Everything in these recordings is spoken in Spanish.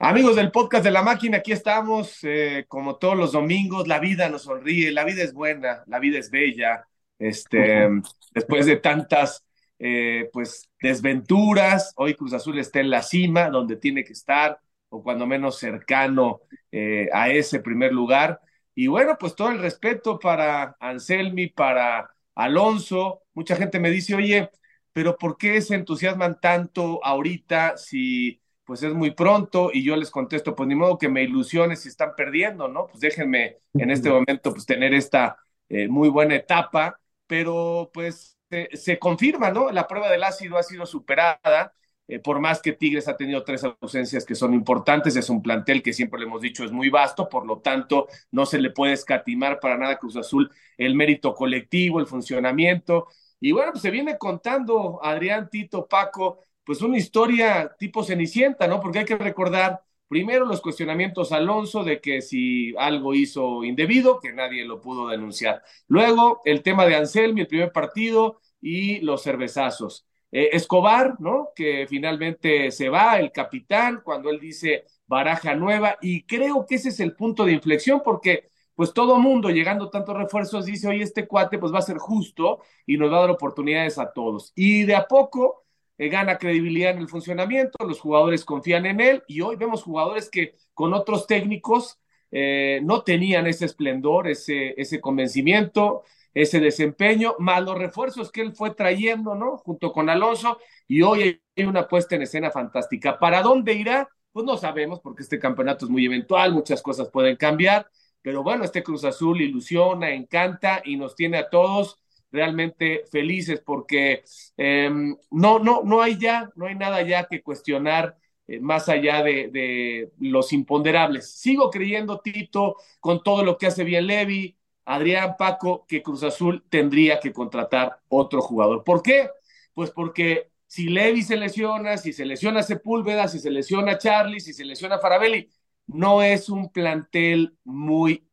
Amigos del podcast de la máquina, aquí estamos, eh, como todos los domingos, la vida nos sonríe, la vida es buena, la vida es bella, este, después de tantas, eh, pues, desventuras, hoy Cruz Azul está en la cima, donde tiene que estar, o cuando menos cercano eh, a ese primer lugar, y bueno, pues todo el respeto para Anselmi, para Alonso, mucha gente me dice, oye, pero ¿por qué se entusiasman tanto ahorita si pues es muy pronto y yo les contesto, pues ni modo que me ilusione si están perdiendo, ¿no? Pues déjenme en este momento pues tener esta eh, muy buena etapa, pero pues se confirma, ¿no? La prueba del ácido ha sido superada, eh, por más que Tigres ha tenido tres ausencias que son importantes, es un plantel que siempre le hemos dicho es muy vasto, por lo tanto no se le puede escatimar para nada a Cruz Azul el mérito colectivo, el funcionamiento. Y bueno, pues se viene contando Adrián, Tito, Paco, pues una historia tipo Cenicienta, ¿no? Porque hay que recordar primero los cuestionamientos Alonso de que si algo hizo indebido, que nadie lo pudo denunciar. Luego el tema de Anselmi, el primer partido y los cervezazos. Eh, Escobar, ¿no? Que finalmente se va, el capitán, cuando él dice baraja nueva, y creo que ese es el punto de inflexión, porque pues todo mundo llegando tantos refuerzos dice, oye, este cuate pues va a ser justo y nos va a dar oportunidades a todos. Y de a poco eh, gana credibilidad en el funcionamiento, los jugadores confían en él y hoy vemos jugadores que con otros técnicos eh, no tenían ese esplendor, ese, ese convencimiento, ese desempeño, más los refuerzos que él fue trayendo, ¿no? Junto con Alonso y hoy hay una puesta en escena fantástica. ¿Para dónde irá? Pues no sabemos porque este campeonato es muy eventual, muchas cosas pueden cambiar, pero bueno, este Cruz Azul ilusiona, encanta y nos tiene a todos realmente felices porque eh, no, no, no hay ya, no hay nada ya que cuestionar eh, más allá de, de, los imponderables. Sigo creyendo, Tito, con todo lo que hace bien Levi, Adrián, Paco, que Cruz Azul tendría que contratar otro jugador. ¿Por qué? Pues porque si Levi se lesiona, si se lesiona Sepúlveda, si se lesiona Charlie, si se lesiona Farabelli, no es un plantel muy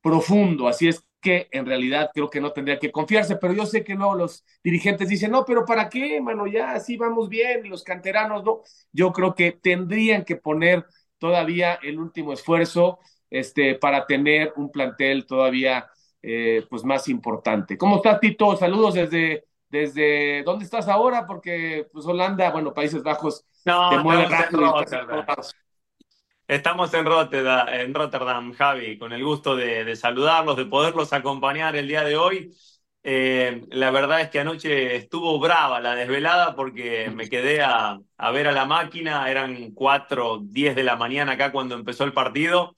profundo. Así es que en realidad creo que no tendría que confiarse, pero yo sé que no, los dirigentes dicen, no, pero ¿para qué, mano? Ya así vamos bien, los canteranos no. Yo creo que tendrían que poner todavía el último esfuerzo este, para tener un plantel todavía eh, pues más importante. ¿Cómo estás, Tito? Saludos desde, desde, ¿dónde estás ahora? Porque pues Holanda, bueno, Países Bajos, no, te mueve rápido. Estamos en Rotterdam, en Rotterdam, Javi, con el gusto de, de saludarlos, de poderlos acompañar el día de hoy. Eh, la verdad es que anoche estuvo brava la desvelada porque me quedé a, ver a la máquina, eran 4, 10 de la mañana acá cuando empezó el partido,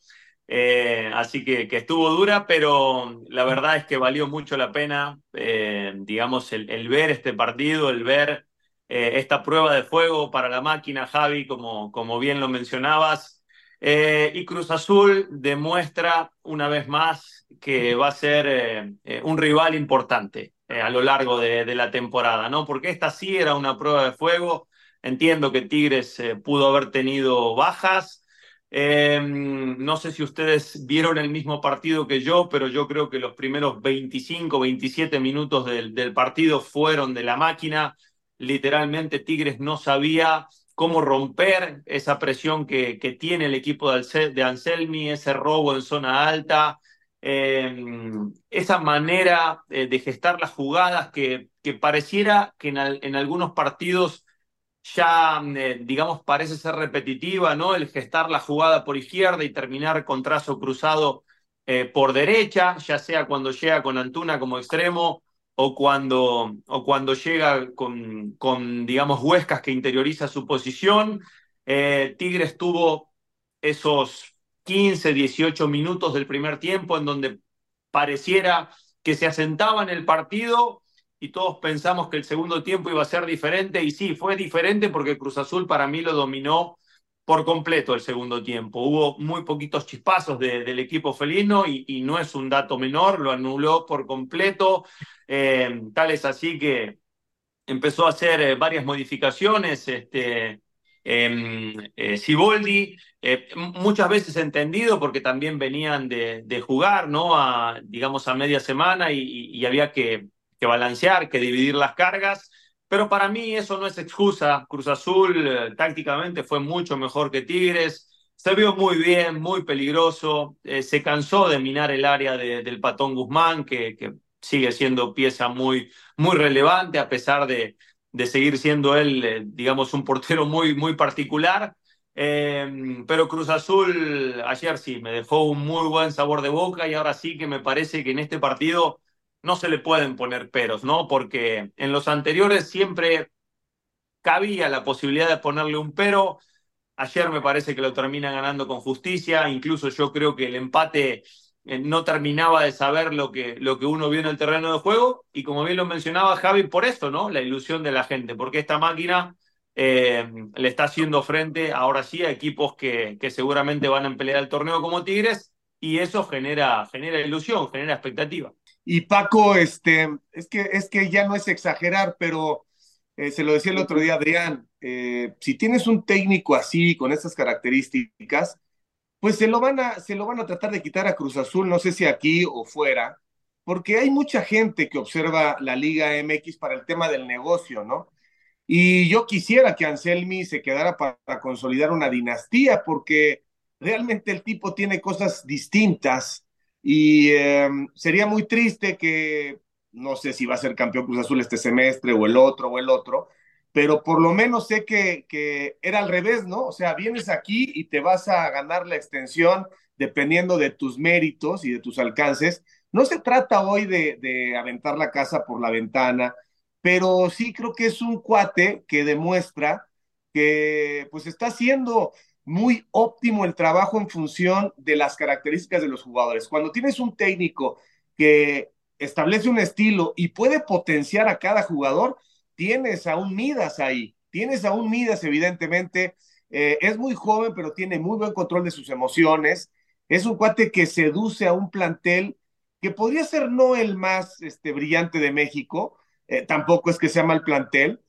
eh, así que, estuvo dura, pero la verdad es que valió mucho la pena, eh, digamos, el, ver este partido, el ver esta prueba de fuego para la máquina, Javi, como bien lo mencionabas. Eh, y Cruz Azul demuestra una vez más que va a ser eh, eh, un rival importante a lo largo de, de, la temporada, ¿no? Porque esta sí era una prueba de fuego. Entiendo que Tigres pudo haber tenido bajas. no sé si ustedes vieron el mismo partido que yo, pero yo creo que los primeros 25, 27 minutos del, del partido fueron de la máquina. Literalmente Tigres no sabía cómo romper esa presión que, tiene el equipo de Anselmi, ese robo en zona alta, eh, esa manera eh, de gestar las jugadas que, pareciera que en, al, en, algunos partidos ya, eh, digamos, parece ser repetitiva, ¿no? El gestar la jugada por izquierda y terminar con trazo cruzado eh, por derecha, ya sea cuando llega con Antuna como extremo o cuando, o cuando llega con, con, digamos, Huescas que interioriza su posición. Eh, Tigres tuvo esos 15, 18 minutos del primer tiempo en donde pareciera que se asentaba en el partido y todos pensamos que el segundo tiempo iba a ser diferente y sí, fue diferente porque Cruz Azul para mí lo dominó por completo el segundo tiempo. Hubo muy poquitos chispazos de, del equipo felino y, no es un dato menor, lo anuló por completo. Eh, tal es así que empezó a hacer eh, varias modificaciones. Este, eh, Siboldi, muchas veces entendido porque también venían de, jugar, ¿no? A, digamos, a media semana y, había que balancear, que dividir las cargas. Pero para mí eso no es excusa. Cruz Azul eh, tácticamente fue mucho mejor que Tigres. se vio muy bien, muy peligroso, eh, se cansó de minar el área de, del Patón Guzmán, que, que, sigue siendo pieza muy, muy relevante, a pesar de, de seguir siendo él, eh, digamos, un portero muy, muy particular. Eh, pero Cruz Azul ayer sí me dejó un muy buen sabor de boca y ahora sí que me parece que en este partido no se le pueden poner peros, ¿no? Porque en los anteriores siempre cabía la posibilidad de ponerle un pero. Ayer me parece que lo termina ganando con justicia, incluso yo creo que el empate eh, no terminaba de saber lo que, lo que uno vio en el terreno de juego y como bien lo mencionaba Javi, por eso, ¿no? La ilusión de la gente, porque esta máquina eh, le está haciendo frente ahora sí a equipos que, que seguramente van a pelear el torneo como Tigres y eso genera, genera ilusión, genera expectativa. Y Paco, este, es que, es que ya no es exagerar, pero eh, se lo decía el otro día Adrián, eh, si tienes un técnico así, con estas características, pues se lo, van a, se lo van a tratar de quitar a Cruz Azul, no sé si aquí o fuera, porque hay mucha gente que observa la Liga MX para el tema del negocio, ¿no? Y yo quisiera que Anselmi se quedara para, consolidar una dinastía, porque realmente el tipo tiene cosas distintas y eh, sería muy triste que, no sé si va a ser campeón Cruz Azul este semestre o el otro o el otro, pero por lo menos sé que, que era al revés, ¿no? O sea, vienes aquí y te vas a ganar la extensión dependiendo de tus méritos y de tus alcances. No se trata hoy de, de aventar la casa por la ventana, pero sí creo que es un cuate que demuestra que pues está haciendo muy óptimo el trabajo en función de las características de los jugadores. Cuando tienes un técnico que establece un estilo y puede potenciar a cada jugador, tienes a un Midas ahí, tienes a un Midas evidentemente, eh, es muy joven pero tiene muy buen control de sus emociones, es un cuate que seduce a un plantel que podría ser no el más este, brillante de México, eh, tampoco es que sea mal plantel,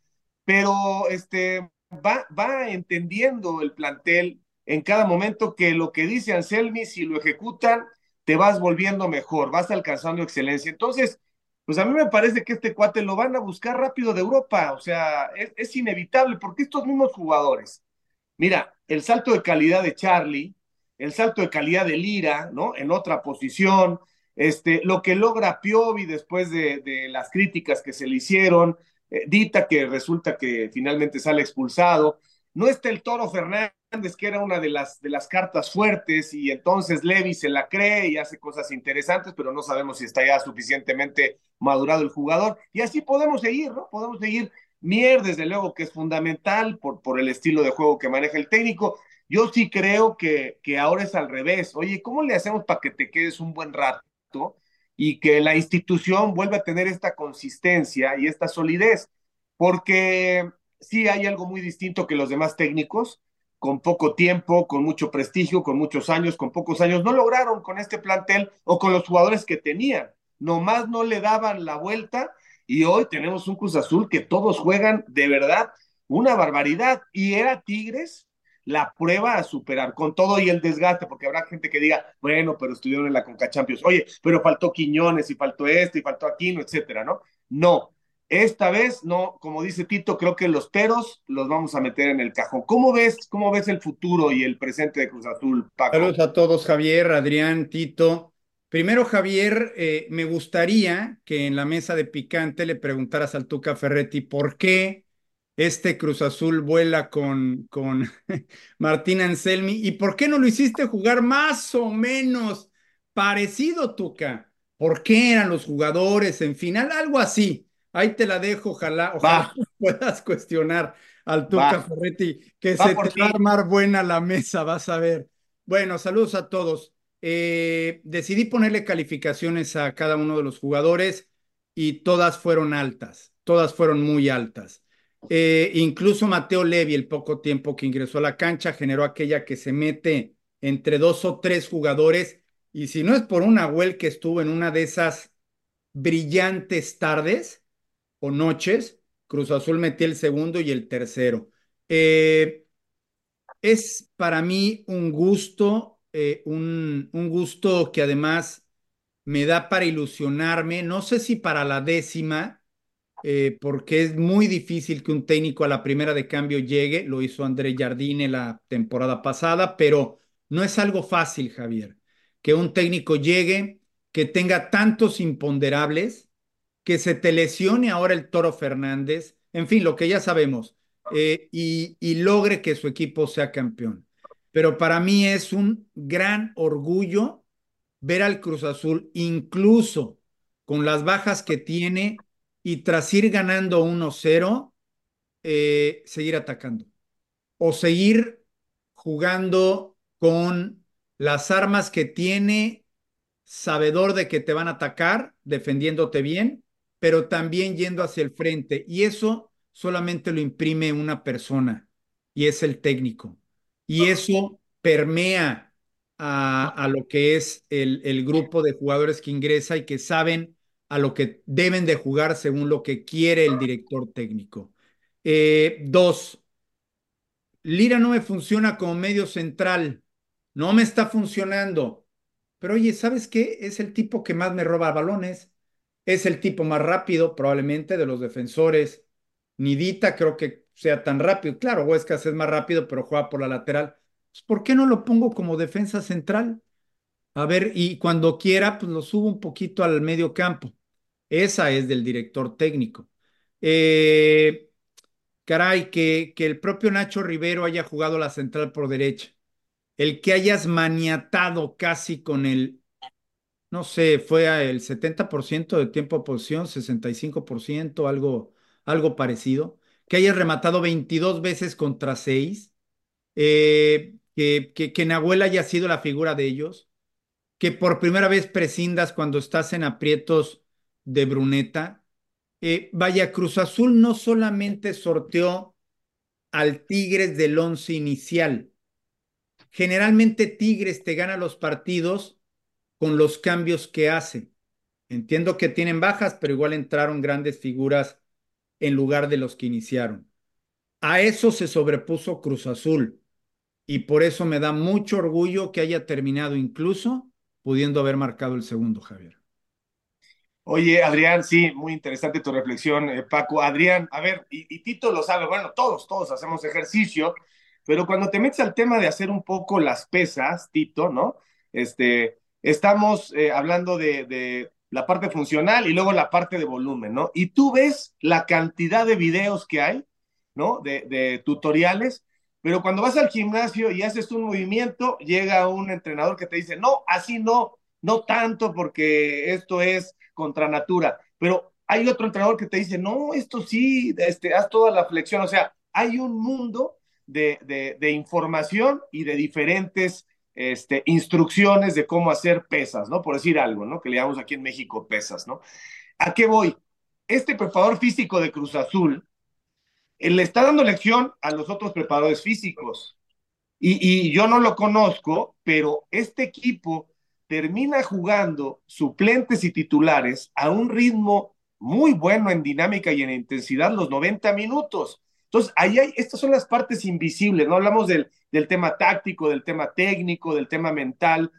pero este, va, va entendiendo el plantel en cada momento que lo que dice Anselmi, si lo ejecutan, te vas volviendo mejor, vas alcanzando excelencia. Entonces, pues a mí me parece que este cuate lo van a buscar rápido de Europa, o sea, es, es inevitable, porque estos mismos jugadores, mira, el salto de calidad de Charlie, el salto de calidad de Lira, ¿no? En otra posición, este, lo que logra Piovi después de, de las críticas que se le hicieron, eh, Dita que resulta que finalmente sale expulsado, no está el Toro Fernández, que era una de las, de las cartas fuertes, y entonces Levi se la cree y hace cosas interesantes, pero no sabemos si está ya suficientemente madurado el jugador. Y así podemos seguir, ¿no? Podemos seguir. Mier, desde luego, que es fundamental por, por el estilo de juego que maneja el técnico. Yo sí creo que, que ahora es al revés. Oye, ¿cómo le hacemos para que te quedes un buen rato y que la institución vuelva a tener esta consistencia y esta solidez? Porque sí hay algo muy distinto que los demás técnicos, con poco tiempo, con mucho prestigio, con muchos años, con pocos años, no lograron con este plantel o con los jugadores que tenían. Nomás no le daban la vuelta y hoy tenemos un Cruz Azul que todos juegan de verdad una barbaridad y era Tigres la prueba a superar con todo y el desgaste, porque habrá gente que diga, bueno, pero estuvieron en la Conca Champions, oye, pero faltó Quiñones y faltó esto y faltó Aquino, etcétera, ¿no? No, esta vez, no, como dice Tito, creo que los peros los vamos a meter en el cajón. ¿Cómo ves, cómo ves el futuro y el presente de Cruz Azul, Paco? Saludos a todos, Javier, Adrián, Tito. Primero, Javier, eh, me gustaría que en la mesa de picante le preguntaras al Tuca Ferretti por qué este Cruz Azul vuela con, con Martín Anselmi y por qué no lo hiciste jugar más o menos parecido, Tuca. ¿Por qué eran los jugadores en final? Algo así Ahí te la dejo, ojalá, ojalá puedas cuestionar al Tuca Ferretti, que se te va a armar buena la mesa, vas a ver. Bueno, saludos a todos. Eh, decidí ponerle calificaciones a cada uno de los jugadores y todas fueron altas, todas fueron muy altas. Eh, incluso Mateo Levi, el poco tiempo que ingresó a la cancha, generó aquella que se mete entre dos o tres jugadores y si no es por una Nahuel que estuvo en una de esas brillantes tardes, o noches, Cruz Azul metió el segundo y el tercero. Eh, es para mí un gusto, eh, un, gusto que además me da para ilusionarme, no sé si para la décima, eh, porque es muy difícil que un técnico a la primera de cambio llegue, lo hizo André Jardine la temporada pasada, pero No es algo fácil, Javier, que un técnico llegue, que tenga tantos imponderables, que se te lesione ahora el Toro Fernández, en fin, lo que ya sabemos, eh, y, y logre que su equipo sea campeón. Pero para mí es un gran orgullo ver al Cruz Azul, incluso con las bajas que tiene y tras ir ganando 1-0, eh, seguir atacando o seguir jugando con las armas que tiene, sabedor de que te van a atacar, defendiéndote bien, pero también yendo hacia el frente. Y eso solamente lo imprime una persona, y es el técnico. Y eso permea a, lo que es el grupo de jugadores que ingresa y que saben a lo que deben de jugar según lo que quiere el director técnico. Eh, dos, Lira no me funciona como medio central, no me está funcionando. Pero oye, ¿sabes qué? Es el tipo que más me roba balones, es el tipo más rápido probablemente de los defensores. Nidita creo que sea tan rápido. Claro, Huescas es más rápido, pero juega por la lateral. Pues, ¿Por qué no lo pongo como defensa central? A ver, y cuando quiera, pues lo subo un poquito al medio campo. Esa es del director técnico. Eh, caray, que, que el propio Nacho Rivero haya jugado la central por derecha. El que hayas maniatado casi con el, no sé, fue el 70% de tiempo de posición, 65%, algo, algo parecido. Que hayas rematado 22 veces contra 6. Eh, que, que, que Nahuel haya sido la figura de ellos. Que por primera vez prescindas cuando estás en aprietos de Bruneta. Eh, vaya, Cruz Azul no solamente sorteó al Tigres del once inicial. Generalmente Tigres te gana los partidos con los cambios que hace. Entiendo que tienen bajas, pero igual entraron grandes figuras en lugar de los que iniciaron. A eso se sobrepuso Cruz Azul y por eso me da mucho orgullo que haya terminado incluso pudiendo haber marcado el segundo, Javier. Oye, Adrián, sí, muy interesante tu reflexión, eh, Paco. Adrián, a ver, y, Tito lo sabe, bueno, todos, todos hacemos ejercicio, pero cuando te metes al tema de hacer un poco las pesas, Tito, ¿no? Este, estamos eh, hablando de, la parte funcional y luego la parte de volumen, ¿no? Y tú ves la cantidad de videos que hay, ¿no? De tutoriales, pero cuando vas al gimnasio y haces un movimiento, llega un entrenador que te dice, no, así no, no tanto porque esto es contra natura, pero hay otro entrenador que te dice, no, esto sí, este, haz toda la flexión, o sea, hay un mundo de, de, información y de diferentes este, instrucciones de cómo hacer pesas, ¿no? Por decir algo, ¿no? Que le llamamos aquí en México pesas, ¿no? ¿A qué voy? Este preparador físico de Cruz Azul él le está dando lección a los otros preparadores físicos. Y, y yo no lo conozco, pero este equipo termina jugando suplentes y titulares a un ritmo muy bueno en dinámica y en intensidad los 90 minutos. Entonces, ahí hay, estas son las partes invisibles, no hablamos del, del tema táctico, del tema técnico, del tema mental,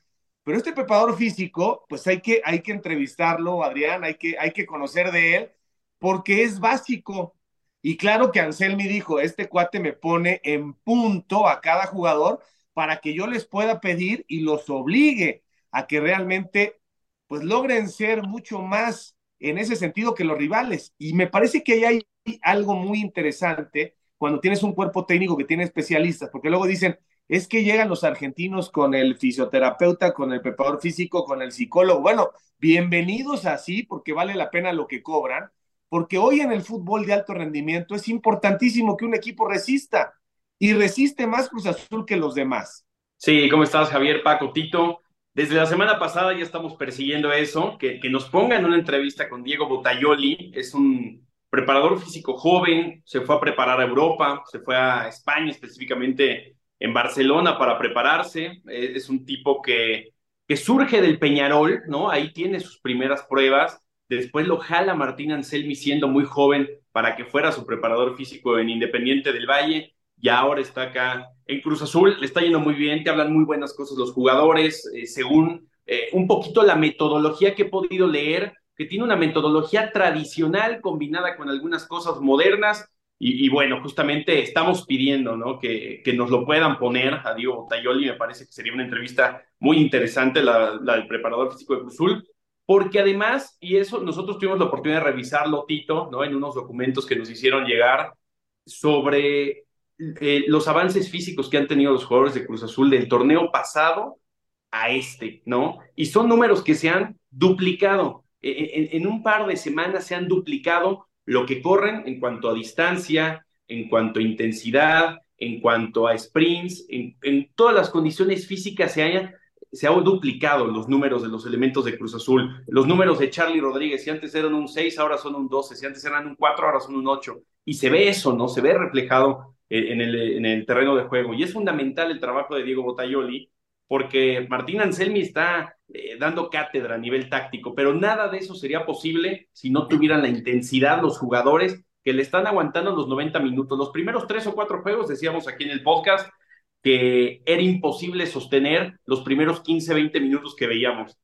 pero este preparador físico, pues hay que, hay que entrevistarlo, Adrián, hay que, hay que conocer de él, porque es básico. Y claro que Anselmi dijo, este cuate me pone en punto a cada jugador para que yo les pueda pedir y los obligue a que realmente pues logren ser mucho más en ese sentido que los rivales. Y me parece que ahí hay algo muy interesante cuando tienes un cuerpo técnico que tiene especialistas, porque luego dicen, es que llegan los argentinos con el fisioterapeuta, con el preparador físico, con el psicólogo. Bueno, bienvenidos así, porque vale la pena lo que cobran, porque hoy en el fútbol de alto rendimiento es importantísimo que un equipo resista y resiste más Cruz Azul que los demás. Sí, ¿cómo estás, Javier, Paco, Tito? Desde la semana pasada ya estamos persiguiendo eso, que, que nos pongan una entrevista con Diego Botayoli, es un preparador físico joven, se fue a preparar a Europa, se fue a España específicamente en Barcelona para prepararse, es un tipo que, que surge del Peñarol, ¿no? Ahí tiene sus primeras pruebas, después lo jala Martín Anselmi siendo muy joven para que fuera su preparador físico en Independiente del Valle, y ahora está acá en Cruz Azul, le está yendo muy bien, te hablan muy buenas cosas los jugadores, eh, según eh, un poquito la metodología que he podido leer, que tiene una metodología tradicional combinada con algunas cosas modernas, Y, bueno, justamente estamos pidiendo ¿no? que, que, nos lo puedan poner a Diego Tayoli. Me parece que sería una entrevista muy interesante la, la del preparador físico de Cruzul, porque además, y eso nosotros tuvimos la oportunidad de revisarlo, Tito, ¿no? en unos documentos que nos hicieron llegar sobre eh, los avances físicos que han tenido los jugadores de Cruz Azul del torneo pasado a este, ¿no? Y son números que se han duplicado. E, e, en, un par de semanas se han duplicado lo que corren en cuanto a distancia, en cuanto a intensidad, en cuanto a sprints, en, en todas las condiciones físicas se hayan se han duplicado los números de los elementos de Cruz Azul. Los números de Charlie Rodríguez, si antes eran un 6, ahora son un 12, si antes eran un 4, ahora son un 8. Y se ve eso, ¿no? Se ve reflejado en el, en el terreno de juego. Y es fundamental el trabajo de Diego Botayoli, porque Martín Anselmi está eh, dando cátedra a nivel táctico, pero nada de eso sería posible si no tuvieran la intensidad los jugadores que le están aguantando los 90 minutos. Los primeros tres o cuatro juegos, decíamos aquí en el podcast, que era imposible sostener los primeros 15, 20 minutos que veíamos.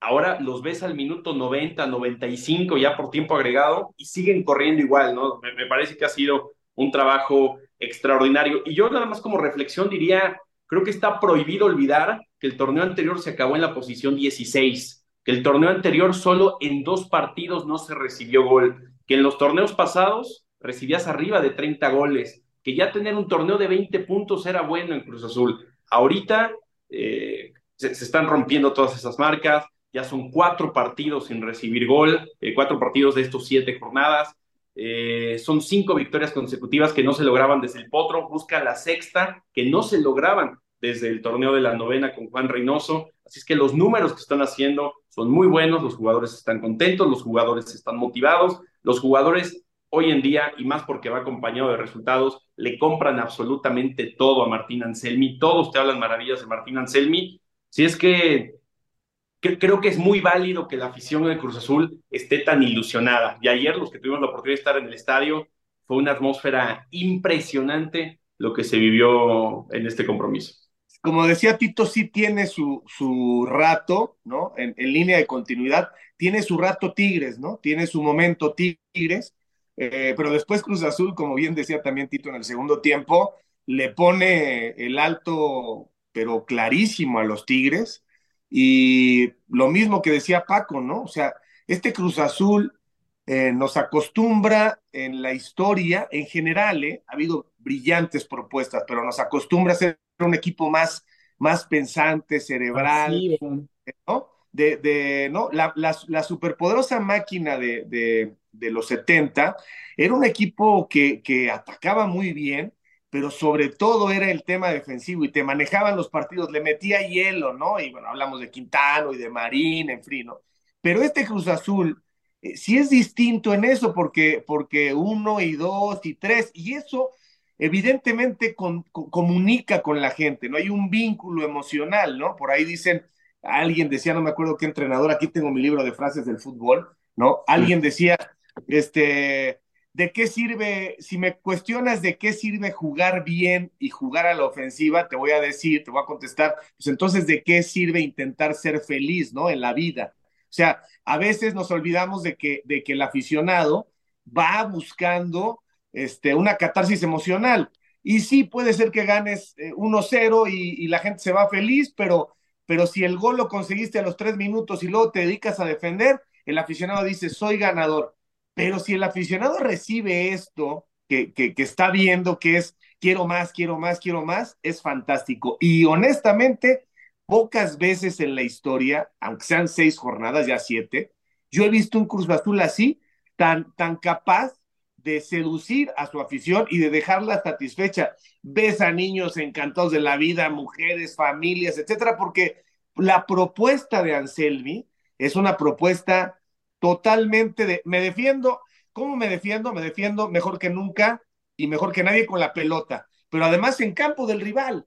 Ahora los ves al minuto 90, 95 ya por tiempo agregado y siguen corriendo igual, ¿no? Me parece que ha sido un trabajo extraordinario. Y yo nada más como reflexión diría, creo que está prohibido olvidar que el torneo anterior se acabó en la posición 16, que el torneo anterior solo en dos partidos no se recibió gol, que en los torneos pasados recibías arriba de 30 goles, que ya tener un torneo de 20 puntos era bueno en Cruz Azul. Ahorita eh, se, están rompiendo todas esas marcas, ya son cuatro partidos sin recibir gol, eh, cuatro partidos de estos siete jornadas. Eh, son cinco victorias consecutivas que no se lograban desde el Potro, busca la sexta que no se lograban desde el torneo de la novena con Juan Reynoso. Así es que los números que están haciendo son muy buenos, los jugadores están contentos, los jugadores están motivados, los jugadores hoy en día, y más porque va acompañado de resultados, le compran absolutamente todo a Martín Anselmi, todos te hablan maravillas de Martín Anselmi, si es que, creo que es muy válido que la afición de Cruz Azul esté tan ilusionada. Y ayer los que tuvimos la oportunidad de estar en el estadio, fue una atmósfera impresionante lo que se vivió en este compromiso. Como decía Tito, sí tiene su, su rato, ¿no? En, línea de continuidad, tiene su rato Tigres, ¿no? Tiene su momento Tigres, eh, pero después Cruz Azul, como bien decía también Tito en el segundo tiempo, le pone el alto, pero clarísimo a los Tigres. Y lo mismo que decía Paco, ¿no? O sea, este Cruz Azul eh, nos acostumbra en la historia, en general, ¿eh? ha habido brillantes propuestas, pero nos acostumbra a ser un equipo más, más pensante, cerebral, ¿no? De, de, ¿no? La, la, la superpoderosa máquina de, de, de los 70, era un equipo que, que atacaba muy bien, pero sobre todo era el tema defensivo y te manejaban los partidos, le metía hielo, ¿no? Y bueno, hablamos de Quintano y de Marín, en fin, ¿no? Pero este Cruz Azul eh, sí es distinto en eso porque, porque uno y dos y tres, y eso evidentemente con, con, comunica con la gente, ¿no? Hay un vínculo emocional, ¿no? Por ahí dicen, alguien decía, no me acuerdo qué entrenador, aquí tengo mi libro de frases del fútbol, ¿no? Alguien decía, este, ¿de qué sirve? Si me cuestionas de qué sirve jugar bien y jugar a la ofensiva, te voy a decir, te voy a contestar, pues entonces, ¿de qué sirve intentar ser feliz, ¿no? En la vida. O sea, a veces nos olvidamos de que, de que el aficionado va buscando este, una catarsis emocional. Y sí, puede ser que ganes 1-0 eh, y, y, la gente se va feliz, pero, pero si el gol lo conseguiste a los tres minutos y luego te dedicas a defender, el aficionado dice, soy ganador. Pero si el aficionado recibe esto, que, que, está viendo que es quiero más, quiero más, quiero más, es fantástico. Y honestamente, pocas veces en la historia, aunque sean seis jornadas, ya siete, yo he visto un Cruz Azul así, tan, tan capaz de seducir a su afición y de dejarla satisfecha. Ves a niños encantados de la vida, mujeres, familias, etcétera, porque la propuesta de Anselmi es una propuesta totalmente de, me defiendo, ¿cómo me defiendo? Me defiendo mejor que nunca y mejor que nadie con la pelota, pero además en campo del rival.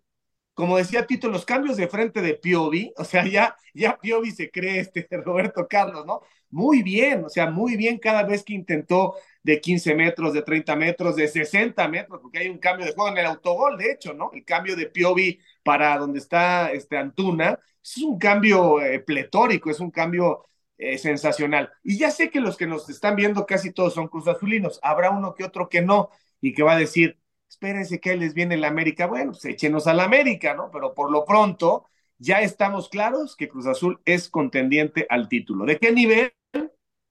Como decía Tito, los cambios de frente de Piovi, o sea, ya, ya Piovi se cree este Roberto Carlos, ¿no? Muy bien, o sea, muy bien cada vez que intentó de 15 metros, de 30 metros, de 60 metros, porque hay un cambio de juego en el autogol, de hecho, ¿no? El cambio de Piovi para donde está este Antuna, es un cambio eh, pletórico, es un cambio eh, sensacional. Y ya sé que los que nos están viendo casi todos son Cruz Azulinos, habrá uno que otro que no, y que va a decir, espérense que les viene la América, bueno, pues échenos a la América, ¿no? Pero por lo pronto ya estamos claros que Cruz Azul es contendiente al título. ¿De qué nivel?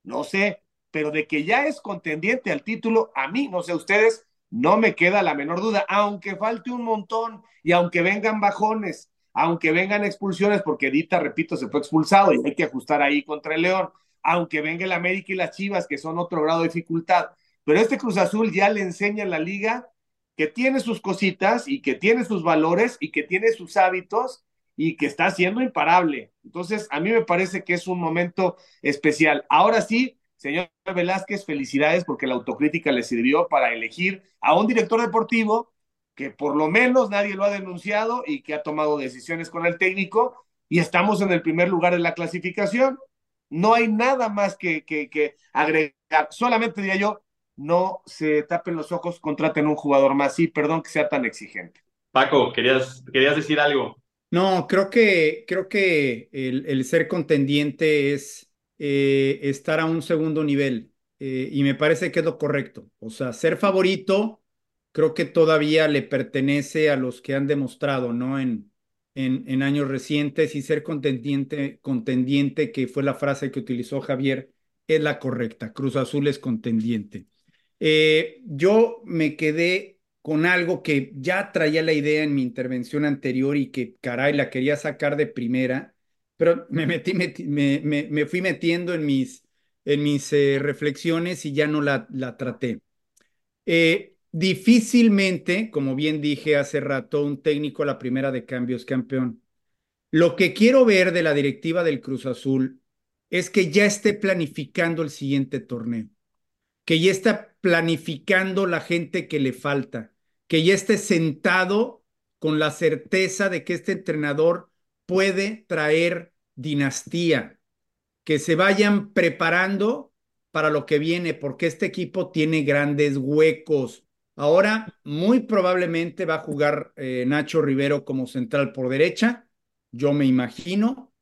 No sé, pero de que ya es contendiente al título, a mí, no sé ustedes, no me queda la menor duda, aunque falte un montón y aunque vengan bajones, aunque vengan expulsiones, porque Dita, repito, se fue expulsado y hay que ajustar ahí contra el León, aunque venga el América y las Chivas, que son otro grado de dificultad, pero este Cruz Azul ya le enseña a la liga que tiene sus cositas y que tiene sus valores y que tiene sus hábitos y que está siendo imparable. Entonces, a mí me parece que es un momento especial. Ahora sí, señor Velázquez, felicidades porque la autocrítica le sirvió para elegir a un director deportivo que por lo menos nadie lo ha denunciado y que ha tomado decisiones con el técnico y estamos en el primer lugar de la clasificación. No hay nada más que, que, que agregar. Solamente diría yo, no se tapen los ojos, contraten un jugador más. Sí, perdón que sea tan exigente. Paco, querías, querías decir algo. No, creo que, creo que el, el ser contendiente es eh, estar a un segundo nivel eh, y me parece que es lo correcto. O sea, ser favorito creo que todavía le pertenece a los que han demostrado, ¿no? En, en, años recientes y ser contendiente, contendiente, que fue la frase que utilizó Javier, es la correcta. Cruz Azul es contendiente. Eh, yo me quedé con algo que ya traía la idea en mi intervención anterior y que, caray, la quería sacar de primera, pero me, metí, me, me, me fui metiendo en mis, en mis eh, reflexiones y ya no la, la traté. Eh, difícilmente, como bien dije hace rato, un técnico a la primera de cambios campeón. Lo que quiero ver de la directiva del Cruz Azul es que ya esté planificando el siguiente torneo, que ya está planificando la gente que le falta, que ya esté sentado con la certeza de que este entrenador puede traer dinastía, que se vayan preparando para lo que viene, porque este equipo tiene grandes huecos. Ahora, muy probablemente va a jugar eh, Nacho Rivero como central por derecha, yo me imagino.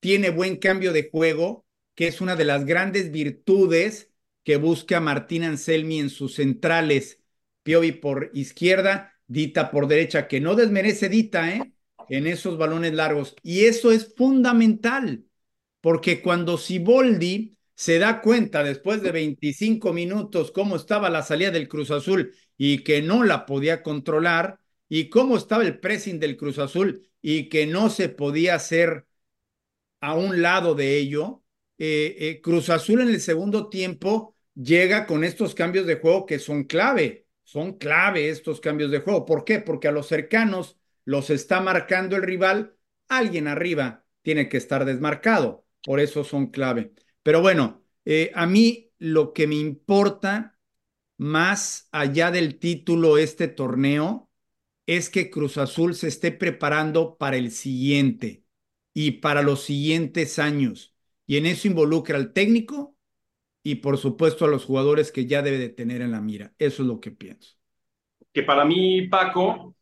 Tiene buen cambio de juego, que es una de las grandes virtudes que busca Martín Anselmi en sus centrales Piovi por izquierda, Dita por derecha, que no desmerece Dita, ¿eh? En esos balones largos. Y eso es fundamental, porque cuando Siboldi se da cuenta después de 25 minutos cómo estaba la salida del Cruz Azul y que no la podía controlar, y cómo estaba el pressing del Cruz Azul y que no se podía hacer a un lado de ello, eh, eh, Cruz Azul en el segundo tiempo llega con estos cambios de juego que son clave son clave estos cambios de juego. ¿Por qué? Porque a los cercanos los está marcando el rival, alguien arriba tiene que estar desmarcado. Por eso son clave. Pero bueno, eh, a mí lo que me importa más allá del título este torneo es que Cruz Azul se esté preparando para el siguiente y para los siguientes años. Y en eso involucra al técnico, y por supuesto a los jugadores que ya debe de tener en la mira. Eso es lo que pienso. Que para mí, Paco,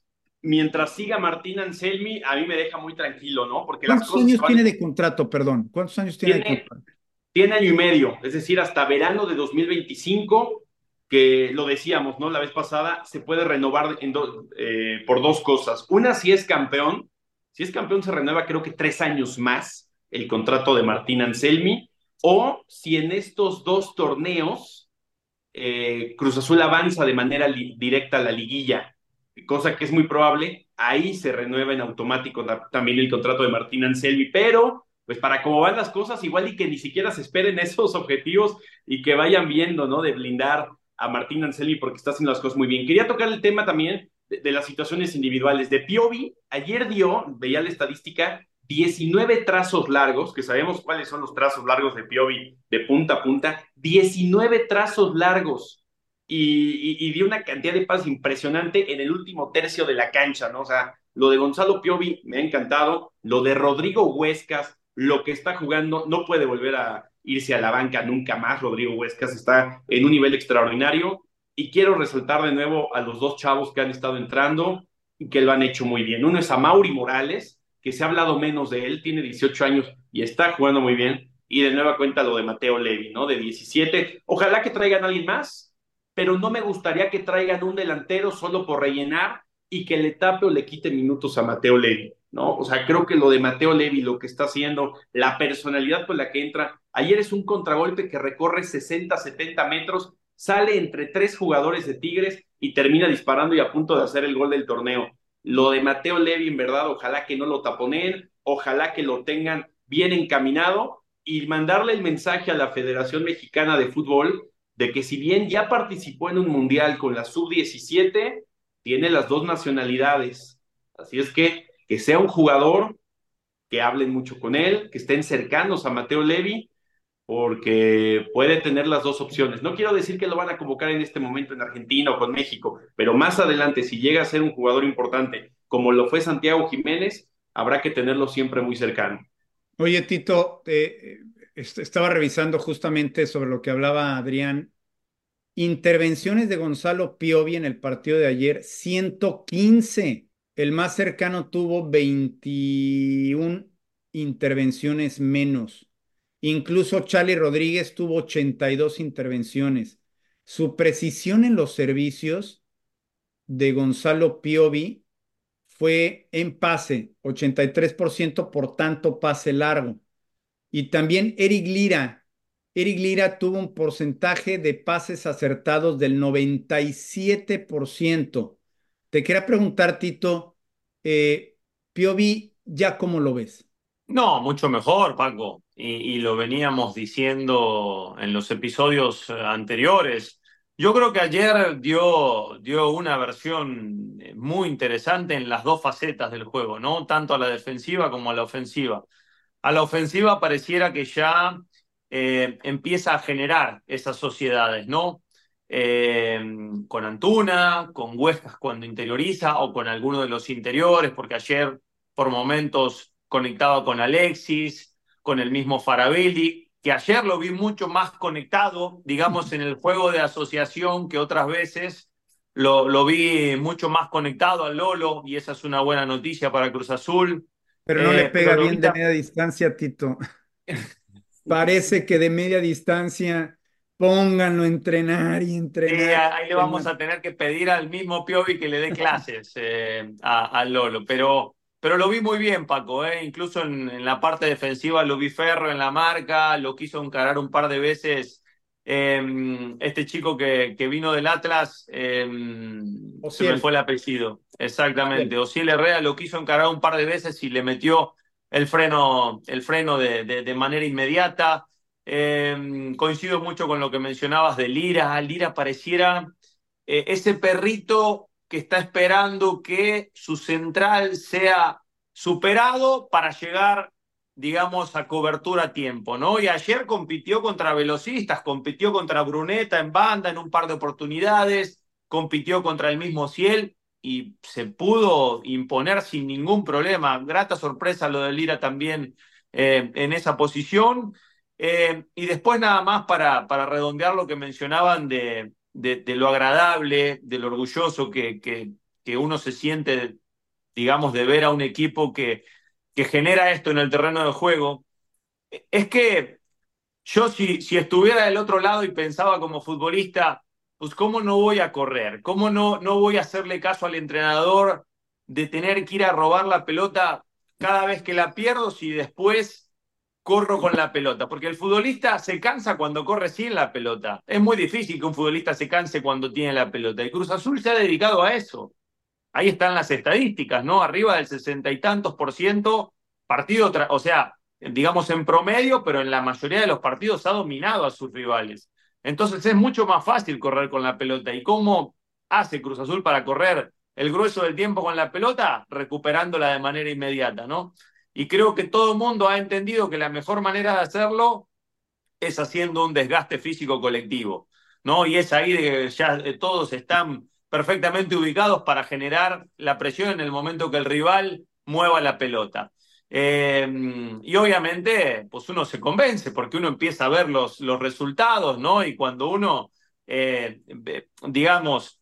mientras siga Martín Anselmi, a mí me deja muy tranquilo, ¿no? Porque ¿Cuántos años tiene de contrato, perdón? ¿Cuántos años tiene, tiene, de contrato? Tiene año y medio, es decir, hasta verano de 2025, que lo decíamos, ¿no? La vez pasada, se puede renovar eh, por dos cosas. Una, si es campeón, si es campeón se renueva creo que tres años más el contrato de Martín Anselmi o si en estos dos torneos eh, Cruz Azul avanza de manera directa a la liguilla, cosa que es muy probable, ahí se renueva en automático también el contrato de Martín Anselmi, pero pues para cómo van las cosas, igual y que ni siquiera se esperen esos objetivos y que vayan viendo, ¿no? De blindar a Martín Anselmi porque está haciendo las cosas muy bien. Quería tocar el tema también de, las situaciones individuales. De Piovi, ayer dio, veía la estadística, 19 trazos largos, que sabemos cuáles son los trazos largos de Piovi de punta a punta, 19 trazos largos y, y, dio una cantidad de pases impresionante en el último tercio de la cancha, ¿no? O sea, lo de Gonzalo Piovi me ha encantado, lo de Rodrigo Huescas, lo que está jugando, no puede volver a irse a la banca nunca más, Rodrigo Huescas está en un nivel extraordinario y quiero resaltar de nuevo a los dos chavos que han estado entrando y que lo han hecho muy bien. Uno es a Mauri Morales, que se ha hablado menos de él, tiene 18 años y está jugando muy bien. Y de nueva cuenta lo de Mateo Levi, ¿no? De 17. Ojalá que traigan a alguien más. pero no me gustaría que traigan un delantero solo por rellenar y que le tape o le quite minutos a Mateo Levi, ¿no? O sea, creo que lo de Mateo Levi, lo que está haciendo, la personalidad con la que entra, ayer es un contragolpe que recorre 60, 70 metros, sale entre tres jugadores de Tigres y termina disparando y a punto de hacer el gol del torneo. Lo de Mateo Levi, en verdad, ojalá que no lo taponen, ojalá que lo tengan bien encaminado y mandarle el mensaje a la Federación Mexicana de Fútbol de que si bien ya participó en un mundial con la sub-17, tiene las dos nacionalidades. Así es que que sea un jugador, que hablen mucho con él, que estén cercanos a Mateo Levi, porque puede tener las dos opciones. No quiero decir que lo van a convocar en este momento en Argentina o con México, pero más adelante, si llega a ser un jugador importante, como lo fue Santiago Jiménez, habrá que tenerlo siempre muy cercano. Oye, Tito, estaba revisando justamente sobre lo que hablaba Adrián. Intervenciones de Gonzalo Piovi en el partido de ayer, 115. El más cercano tuvo 21 intervenciones menos. Incluso Charlie Rodríguez tuvo 82 intervenciones. Su precisión en los servicios de Gonzalo Piovi fue en pase, 83% por tanto pase largo. Y también Eric Lira. Eric Lira tuvo un porcentaje de pases acertados del 97%. Te quería preguntar, Tito, eh, Piovi, ¿ya cómo lo ves? No, mucho mejor, Paco. Y, lo veníamos diciendo en los episodios eh, anteriores. Yo creo que ayer dio, dio una versión eh, muy interesante en las dos facetas del juego, ¿no? Tanto a la defensiva como a la ofensiva. A la ofensiva pareciera que ya empieza a generar esas sociedades, ¿no? Eh, con Antuna, con Huescas cuando interioriza o con alguno de los interiores, porque ayer por momentos conectaba con Alexis, con el mismo Farabelli, que ayer lo vi mucho más conectado, digamos, en el juego de asociación que otras veces. Lo, lo vi mucho más conectado al Lolo y esa es una buena noticia para Cruz Azul. Pero no eh, le pega bien de media distancia, Tito. Parece que de media distancia pónganlo a entrenar y entrenar. Sí, ahí le vamos a tener que pedir al mismo Piovi que le dé clases eh, al Lolo, pero, pero lo vi muy bien, Paco, eh. incluso en, en, la parte defensiva lo vi ferro en la marca, lo quiso encarar un par de veces eh, este chico que, que, vino del Atlas, em, se me fue el apellido, exactamente, Osiel Herrera lo quiso encarar un par de veces y le metió el freno, el freno de, de, de manera inmediata. Eh, coincido mucho con lo que mencionabas de Lira. Lira pareciera eh, ese perrito que está esperando que su central sea superado para llegar, digamos, a cobertura a tiempo, ¿no? Y ayer compitió contra velocistas, compitió contra Bruneta en banda en un par de oportunidades, compitió contra el mismo Ciel y se pudo imponer sin ningún problema. Grata sorpresa lo de Lira también eh, en esa posición. Eh, y después nada más para, para redondear lo que mencionaban de, de, lo agradable, de lo orgulloso que, que, que, uno se siente, digamos, de ver a un equipo que, que genera esto en el terreno de juego, es que yo si, si estuviera del otro lado y pensaba como futbolista, pues cómo no voy a correr, cómo no, no voy a hacerle caso al entrenador de tener que ir a robar la pelota cada vez que la pierdo si después corro con la pelota, porque el futbolista se cansa cuando corre sin la pelota. Es muy difícil que un futbolista se canse cuando tiene la pelota. El Cruz Azul se ha dedicado a eso. Ahí están las estadísticas, ¿no? Arriba del sesenta y tantos por ciento, partido, o sea, digamos en promedio, pero en la mayoría de los partidos ha dominado a sus rivales. Entonces es mucho más fácil correr con la pelota. ¿Y cómo hace Cruz Azul para correr el grueso del tiempo con la pelota? Recuperándola de manera inmediata, ¿no? Y creo que todo el mundo ha entendido que la mejor manera de hacerlo es haciendo un desgaste físico colectivo, ¿no? Y es ahí que ya todos están perfectamente ubicados para generar la presión en el momento que el rival mueva la pelota. Eh, y obviamente, pues uno se convence porque uno empieza a ver los, los resultados, ¿no? Y cuando uno, eh, digamos,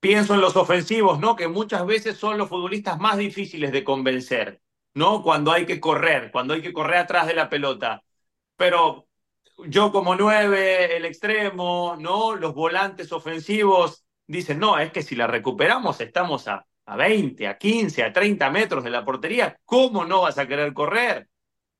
pienso en los ofensivos, ¿no? Que muchas veces son los futbolistas más difíciles de convencer, ¿no? Cuando hay que correr, cuando hay que correr atrás de la pelota. Pero yo como nueve, el extremo, ¿no? Los volantes ofensivos dicen, no, es que si la recuperamos estamos a, a 20, a 15, a 30 metros de la portería, ¿cómo no vas a querer correr?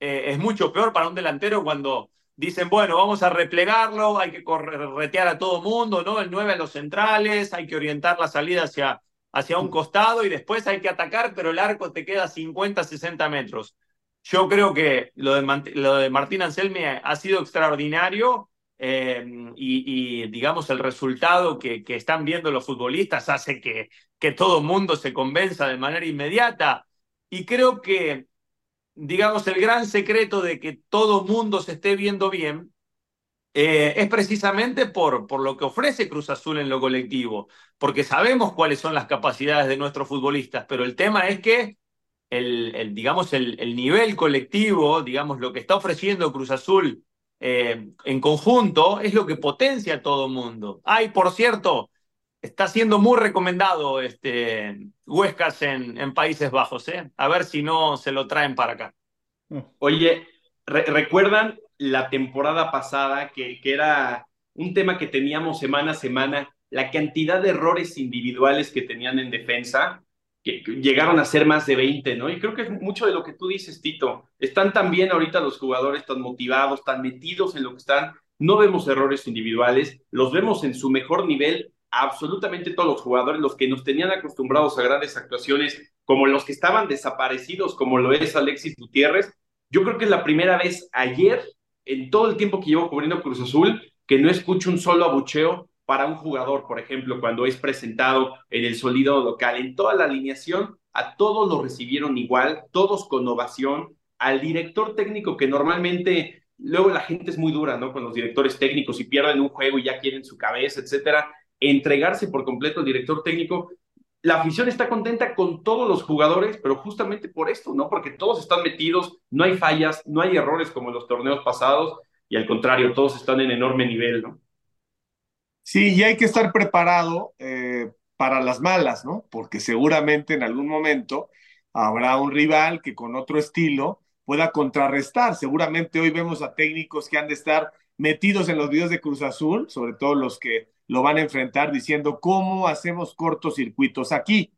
Eh, es mucho peor para un delantero cuando dicen, bueno, vamos a replegarlo, hay que corretear a todo mundo, ¿no? El 9 a los centrales, hay que orientar la salida hacia, hacia un costado y después hay que atacar, pero el arco te queda 50, 60 metros. Yo creo que lo de, lo de Martín Anselmi ha sido extraordinario eh, y, digamos, el resultado que, que, están viendo los futbolistas hace que, que todo el mundo se convenza de manera inmediata. Y creo que, digamos, el gran secreto de que todo mundo se esté viendo bien eh, es precisamente por, por lo que ofrece Cruz Azul en lo colectivo, porque sabemos cuáles son las capacidades de nuestros futbolistas, pero el tema es que el, digamos, el, el, nivel colectivo, digamos, lo que está ofreciendo Cruz Azul eh, en conjunto es lo que potencia a todo el mundo. Ay, por cierto, está siendo muy recomendado este Huescas en, en Países Bajos, ¿eh? A ver si no se lo traen para acá. Oye, ¿recuerdan la temporada pasada que, que era un tema que teníamos semana a semana? La cantidad de errores individuales que tenían en defensa que llegaron a ser más de 20, ¿no? Y creo que es mucho de lo que tú dices, Tito. Están tan bien ahorita los jugadores, tan motivados, tan metidos en lo que están. No vemos errores individuales, los vemos en su mejor nivel. Absolutamente todos los jugadores, los que nos tenían acostumbrados a grandes actuaciones, como los que estaban desaparecidos, como lo es Alexis Gutiérrez. Yo creo que es la primera vez ayer, en todo el tiempo que llevo cubriendo Cruz Azul, que no escucho un solo abucheo para un jugador, por ejemplo, cuando es presentado en el sólido local, en toda la alineación, a todos lo recibieron igual, todos con ovación, al director técnico que normalmente, luego la gente es muy dura, ¿no? Con los directores técnicos y pierden un juego y ya quieren su cabeza, etcétera, entregarse por completo al director técnico. La afición está contenta con todos los jugadores, pero justamente por esto, ¿no? Porque todos están metidos, no hay fallas, no hay errores como en los torneos pasados, y al contrario, todos están en enorme nivel, ¿no? Sí, y hay que estar preparado eh, para las malas, ¿no? Porque seguramente en algún momento habrá un rival que con otro estilo pueda contrarrestar. Seguramente hoy vemos a técnicos que han de estar metidos en los videos de Cruz Azul, sobre todo los que lo van a enfrentar diciendo cómo hacemos cortocircuitos aquí.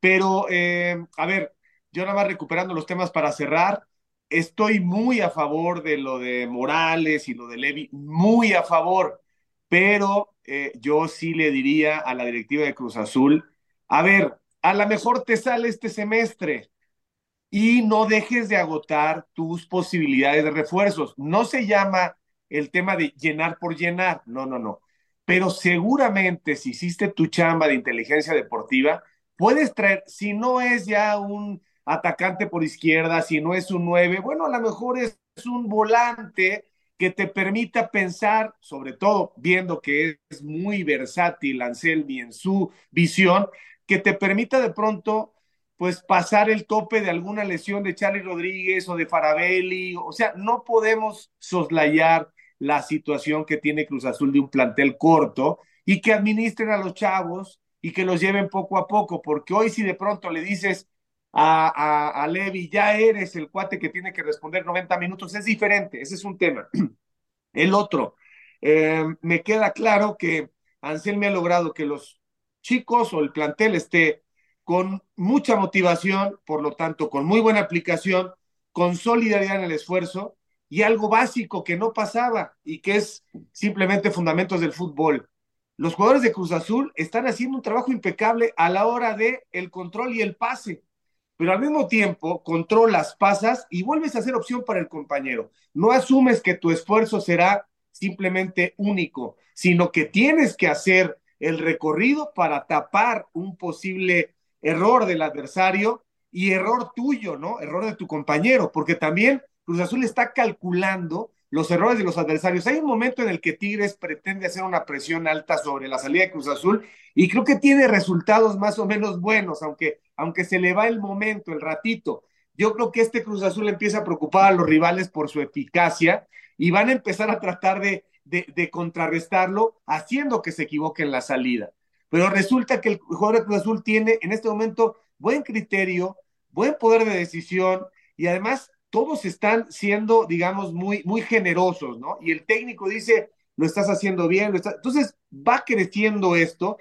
Pero, eh, a ver, yo nada más recuperando los temas para cerrar, estoy muy a favor de lo de Morales y lo de Levi, muy a favor, pero eh, yo sí le diría a la directiva de Cruz Azul, a ver, a lo mejor te sale este semestre y no dejes de agotar tus posibilidades de refuerzos. No se llama el tema de llenar por llenar, no, no, no. Pero seguramente si hiciste tu chamba de inteligencia deportiva, puedes traer, si no es ya un atacante por izquierda, si no es un 9, bueno, a lo mejor es un volante que te permita pensar, sobre todo viendo que es muy versátil Anselmi en su visión, que te permita de pronto pues pasar el tope de alguna lesión de Charlie Rodríguez o de Farabelli, o sea, no podemos soslayar la situación que tiene Cruz Azul de un plantel corto y que administren a los chavos y que los lleven poco a poco, porque hoy si de pronto le dices a, a, Levi, ya eres el cuate que tiene que responder 90 minutos, es diferente, ese es un tema. El otro, eh, me queda claro que Anselmi ha logrado que los chicos o el plantel esté con mucha motivación, por lo tanto, con muy buena aplicación, con solidaridad en el esfuerzo y algo básico que no pasaba y que es simplemente fundamentos del fútbol. Los jugadores de Cruz Azul están haciendo un trabajo impecable a la hora de el control y el pase pero al mismo tiempo controlas, pasas y vuelves a ser opción para el compañero. No asumes que tu esfuerzo será simplemente único, sino que tienes que hacer el recorrido para tapar un posible error del adversario y error tuyo, ¿no? Error de tu compañero, porque también Cruz Azul está calculando los errores de los adversarios. Hay un momento en el que Tigres pretende hacer una presión alta sobre la salida de Cruz Azul y creo que tiene resultados más o menos buenos, aunque, aunque se le va el momento, el ratito. Yo creo que este Cruz Azul empieza a preocupar a los rivales por su eficacia y van a empezar a tratar de, de, de contrarrestarlo haciendo que se equivoque en la salida. Pero resulta que el jugador de Cruz Azul tiene en este momento buen criterio, buen poder de decisión y además todos están siendo, digamos, muy, muy generosos, ¿no? Y el técnico dice, lo estás haciendo bien, entonces va creciendo esto.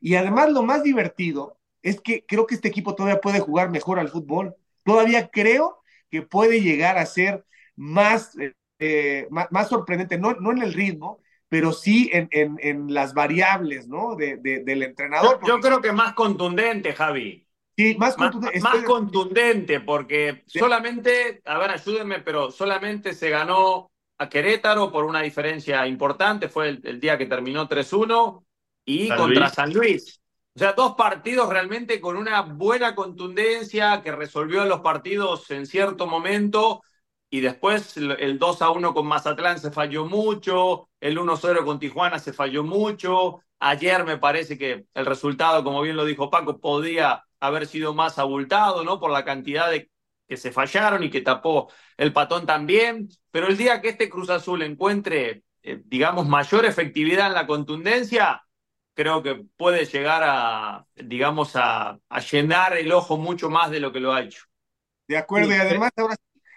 Y además lo más divertido es que creo que este equipo todavía puede jugar mejor al fútbol. Todavía creo que puede llegar a ser más, eh, más, sorprendente, no, no en el ritmo, pero sí en, en, en las variables, ¿no? De, del entrenador. Yo, creo que más contundente, Javi. Sí, más contundente. Más, contundente, porque solamente, a ver, ayúdenme, pero solamente se ganó a Querétaro por una diferencia importante, fue el, día que terminó 3-1, y contra San Luis. O sea, dos partidos realmente con una buena contundencia que resolvió los partidos en cierto momento y después el 2 a 1 con Mazatlán se falló mucho, el 1 0 con Tijuana se falló mucho. Ayer me parece que el resultado, como bien lo dijo Paco, podía haber sido más abultado, ¿no? Por la cantidad de que se fallaron y que tapó el patón también. Pero el día que este Cruz Azul encuentre, eh, digamos, mayor efectividad en la contundencia, creo que puede llegar a, digamos, a, a, llenar el ojo mucho más de lo que lo ha hecho. De acuerdo, y además ahora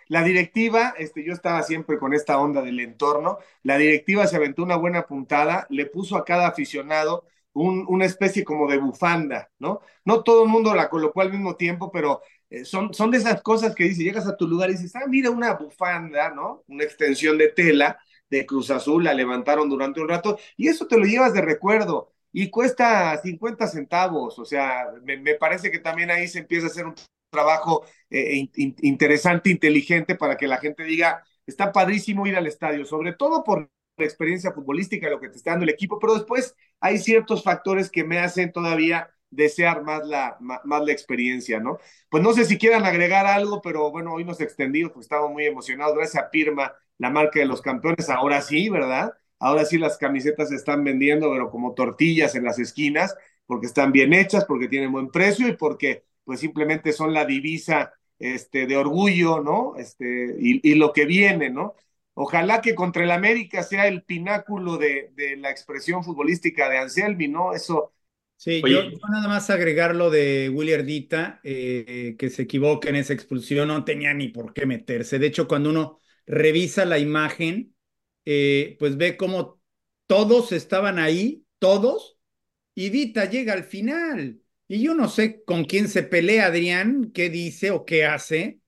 la directiva, este, yo estaba siempre con esta onda del entorno, la directiva se aventó una buena puntada, le puso a cada aficionado un, una especie como de bufanda, ¿no? No todo el mundo la colocó al mismo tiempo, pero eh, son, son de esas cosas que dices, llegas a tu lugar y dices, ah, mira una bufanda, ¿no? Una extensión de tela de Cruz Azul, la levantaron durante un rato, y eso te lo llevas de recuerdo y cuesta 50 centavos, o sea, me, parece que también ahí se empieza a hacer un trabajo eh, interesante, inteligente, para que la gente diga, está padrísimo ir al estadio, sobre todo por la experiencia futbolística, lo que te está dando el equipo, pero después hay ciertos factores que me hacen todavía desear más la, más, la experiencia, ¿no? Pues no sé si quieran agregar algo, pero bueno, hoy nos extendimos, pues estamos muy emocionados, gracias a Pirma, la marca de los campeones, ahora sí, ¿verdad? Ahora sí las camisetas se están vendiendo, pero como tortillas en las esquinas, porque están bien hechas, porque tienen buen precio y porque pues simplemente son la divisa este, de orgullo, ¿no? Este, y lo que viene, ¿no? Ojalá que contra el América sea el pináculo de, de la expresión futbolística de Anselmi, ¿no? Eso. Sí, yo, nada más agregar lo de Willy Ardita, eh, que se equivoca en esa expulsión, no tenía ni por qué meterse. De hecho, cuando uno revisa la imagen, eh, pues ve cómo todos estaban ahí, todos, y Dita llega al final. Y yo no sé con quién se pelea Adrián, qué dice o qué hace.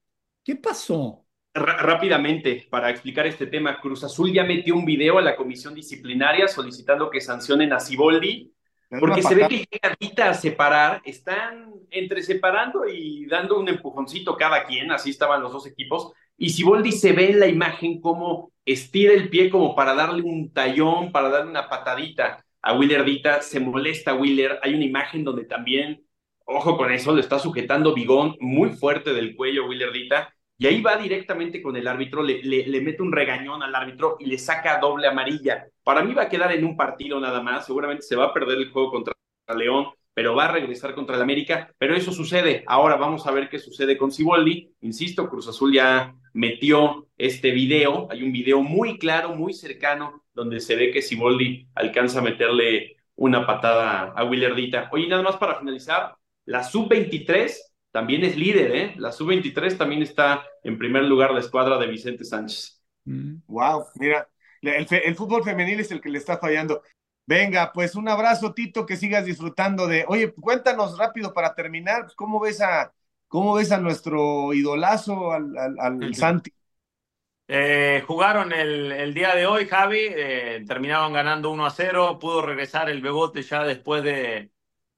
¿Qué pasó? Rápidamente, para explicar este tema, Cruz Azul ya metió un video a la comisión disciplinaria solicitando que sancionen a Siboldi, porque se ve que llega Dita a separar, están entre separando y dando un empujoncito cada quien, así estaban los dos equipos, y Siboldi se ve en la imagen como estira el pie como para darle un tallón, para darle una patadita a Willer Dita, se molesta Willer, hay una imagen donde también, ojo con eso, le está sujetando Bigón muy fuerte del cuello Willer Dita, y ahí va directamente con el árbitro, le, le, mete un regañón al árbitro y le saca doble amarilla. Para mí va a quedar en un partido nada más, seguramente se va a perder el juego contra León, pero va a regresar contra el América, pero eso sucede. Ahora vamos a ver qué sucede con Ciboldi. Insisto, Cruz Azul ya metió este video, hay un video muy claro, muy cercano, donde se ve que Ciboldi alcanza a meterle una patada a Willardita. Oye, nada más para finalizar, la sub-23 también es líder, ¿eh? La sub-23 también está en primer lugar la escuadra de Vicente Sánchez. Wow, mm. mira, el, fútbol femenil es el que le está fallando. Venga, pues un abrazo, Tito, que sigas disfrutando de. Oye, cuéntanos rápido para terminar, pues, ¿cómo ves a, cómo ves a nuestro idolazo, al, al, Santi? Eh, jugaron el, el, día de hoy, Javi, eh, terminaron ganando 1 a 0, pudo regresar el Bebote ya después de,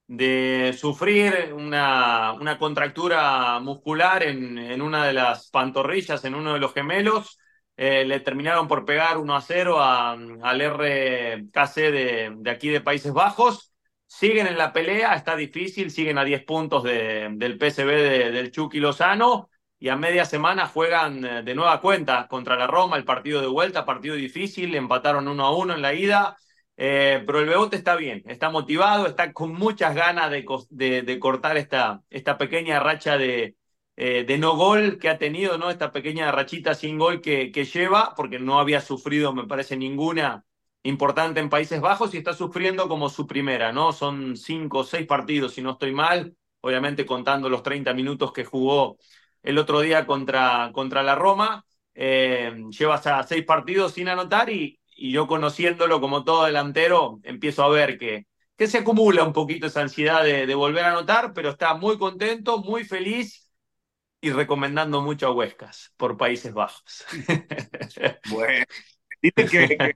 de sufrir una, una contractura muscular en, en, una de las pantorrillas, en uno de los gemelos. Eh, le terminaron por pegar 1 a 0 al RKC de, de, aquí de Países Bajos. Siguen en la pelea, está difícil, siguen a 10 puntos de, del de, del Chucky Lozano y a media semana juegan eh, de nueva cuenta contra la Roma, el partido de vuelta, partido difícil, empataron 1 a 1 en la ida eh, pero el Bebote está bien, está motivado, está con muchas ganas de, cortar esta, pequeña racha de, eh, de, no gol que ha tenido, ¿no? Esta pequeña rachita sin gol que, lleva, porque no había sufrido, me parece, ninguna importante en Países Bajos y está sufriendo como su primera, ¿no? Son cinco o seis partidos, si no estoy mal, obviamente contando los 30 minutos que jugó el otro día contra, la Roma. Eh, lleva seis partidos sin anotar y, y, yo conociéndolo como todo delantero, empiezo a ver que, que se acumula un poquito esa ansiedad de, de volver a anotar, pero está muy contento, muy feliz y recomendando mucho a Huescas por Países Bajos. Bueno, dice que,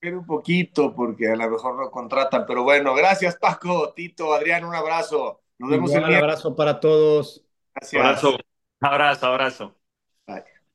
que un poquito porque a lo mejor no contratan, pero bueno, gracias Paco, Tito, Adrián, un abrazo. Nos vemos Igual, el. Un abrazo para todos. Gracias. Abrazo. Abrazo, abrazo.